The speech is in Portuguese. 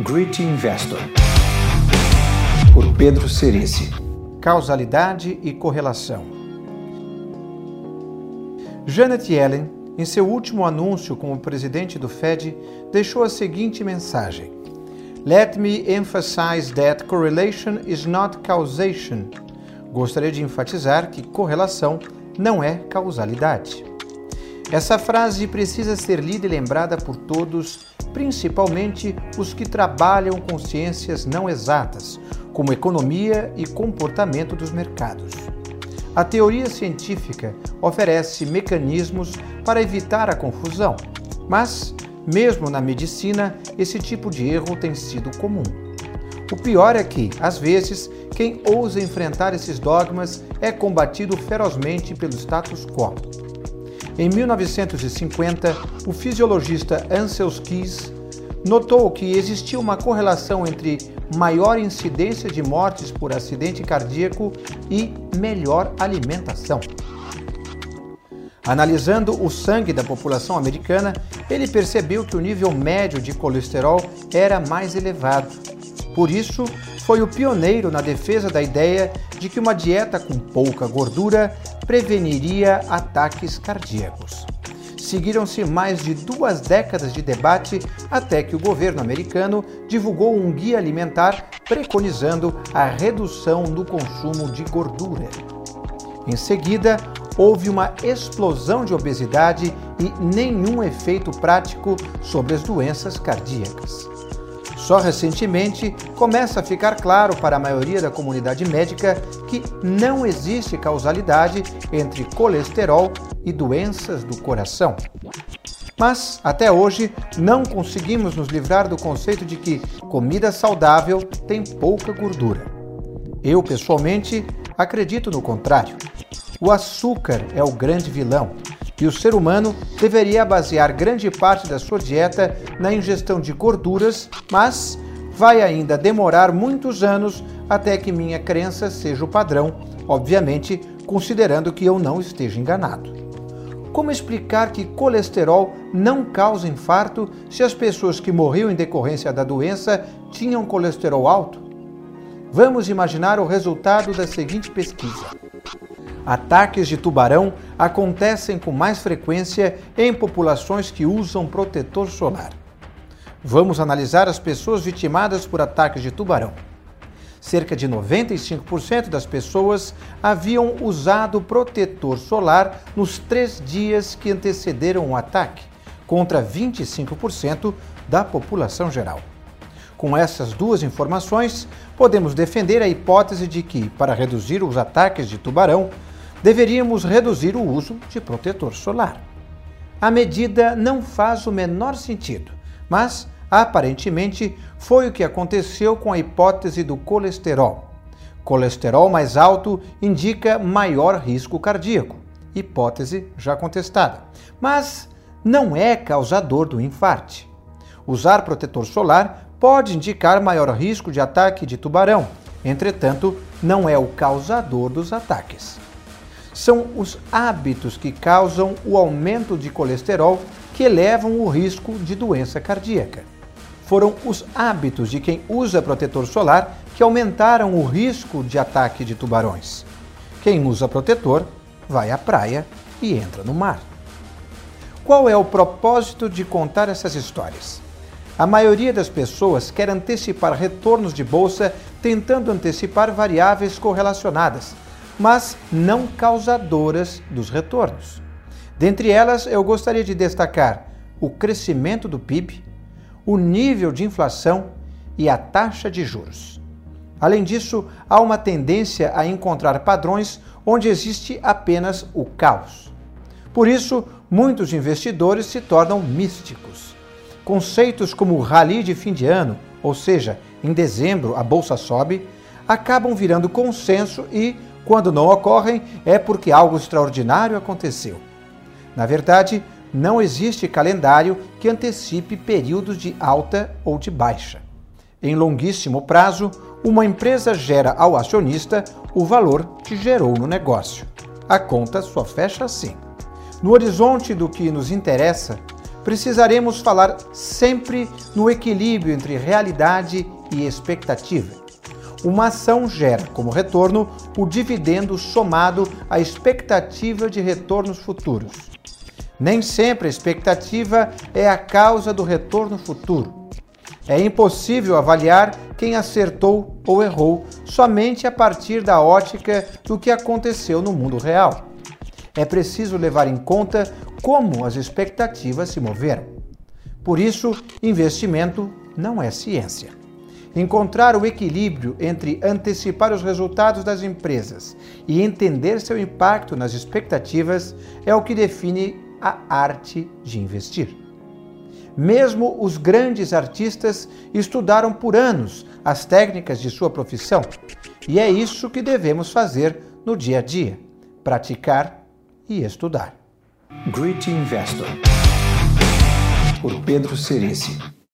Gritty Investor, por Pedro Cerici. Causalidade e correlação. Janet Yellen, em seu último anúncio como presidente do Fed, deixou a seguinte mensagem: Let me emphasize that correlation is not causation. Gostaria de enfatizar que correlação não é causalidade. Essa frase precisa ser lida e lembrada por todos, principalmente os que trabalham com ciências não exatas, como economia e comportamento dos mercados. A teoria científica oferece mecanismos para evitar a confusão, mas, mesmo na medicina, esse tipo de erro tem sido comum. O pior é que, às vezes, quem ousa enfrentar esses dogmas é combatido ferozmente pelo status quo. Em 1950, o fisiologista Ansel Keys notou que existia uma correlação entre maior incidência de mortes por acidente cardíaco e melhor alimentação. Analisando o sangue da população americana, ele percebeu que o nível médio de colesterol era mais elevado. Por isso, foi o pioneiro na defesa da ideia de que uma dieta com pouca gordura preveniria ataques cardíacos. Seguiram-se mais de duas décadas de debate até que o governo americano divulgou um guia alimentar preconizando a redução do consumo de gordura. Em seguida, houve uma explosão de obesidade e nenhum efeito prático sobre as doenças cardíacas. Só recentemente começa a ficar claro para a maioria da comunidade médica que não existe causalidade entre colesterol e doenças do coração. Mas, até hoje, não conseguimos nos livrar do conceito de que comida saudável tem pouca gordura. Eu, pessoalmente, acredito no contrário. O açúcar é o grande vilão e o ser humano deveria basear grande parte da sua dieta na ingestão de gorduras, mas vai ainda demorar muitos anos até que minha crença seja o padrão, obviamente considerando que eu não esteja enganado. Como explicar que colesterol não causa infarto se as pessoas que morriam em decorrência da doença tinham colesterol alto? Vamos imaginar o resultado da seguinte pesquisa. Ataques de tubarão acontecem com mais frequência em populações que usam protetor solar. Vamos analisar as pessoas vitimadas por ataques de tubarão. Cerca de 95% das pessoas haviam usado protetor solar nos três dias que antecederam o ataque, contra 25% da população geral. Com essas duas informações, podemos defender a hipótese de que, para reduzir os ataques de tubarão, deveríamos reduzir o uso de protetor solar. A medida não faz o menor sentido, mas aparentemente foi o que aconteceu com a hipótese do colesterol. Colesterol mais alto indica maior risco cardíaco, hipótese já contestada, mas não é causador do infarte. Usar protetor solar pode indicar maior risco de ataque de tubarão, entretanto, não é o causador dos ataques são os hábitos que causam o aumento de colesterol que elevam o risco de doença cardíaca. Foram os hábitos de quem usa protetor solar que aumentaram o risco de ataque de tubarões. Quem usa protetor vai à praia e entra no mar. Qual é o propósito de contar essas histórias? A maioria das pessoas quer antecipar retornos de bolsa tentando antecipar variáveis correlacionadas mas não causadoras dos retornos. Dentre elas, eu gostaria de destacar o crescimento do PIB, o nível de inflação e a taxa de juros. Além disso, há uma tendência a encontrar padrões onde existe apenas o caos. Por isso, muitos investidores se tornam místicos. Conceitos como rally de fim de ano, ou seja, em dezembro a bolsa sobe, acabam virando consenso e quando não ocorrem, é porque algo extraordinário aconteceu. Na verdade, não existe calendário que antecipe períodos de alta ou de baixa. Em longuíssimo prazo, uma empresa gera ao acionista o valor que gerou no negócio. A conta só fecha assim. No horizonte do que nos interessa, precisaremos falar sempre no equilíbrio entre realidade e expectativa. Uma ação gera como retorno o dividendo somado à expectativa de retornos futuros. Nem sempre a expectativa é a causa do retorno futuro. É impossível avaliar quem acertou ou errou somente a partir da ótica do que aconteceu no mundo real. É preciso levar em conta como as expectativas se moveram. Por isso, investimento não é ciência. Encontrar o equilíbrio entre antecipar os resultados das empresas e entender seu impacto nas expectativas é o que define a arte de investir. Mesmo os grandes artistas estudaram por anos as técnicas de sua profissão, e é isso que devemos fazer no dia a dia: praticar e estudar. Great Investor, por Pedro Cerici.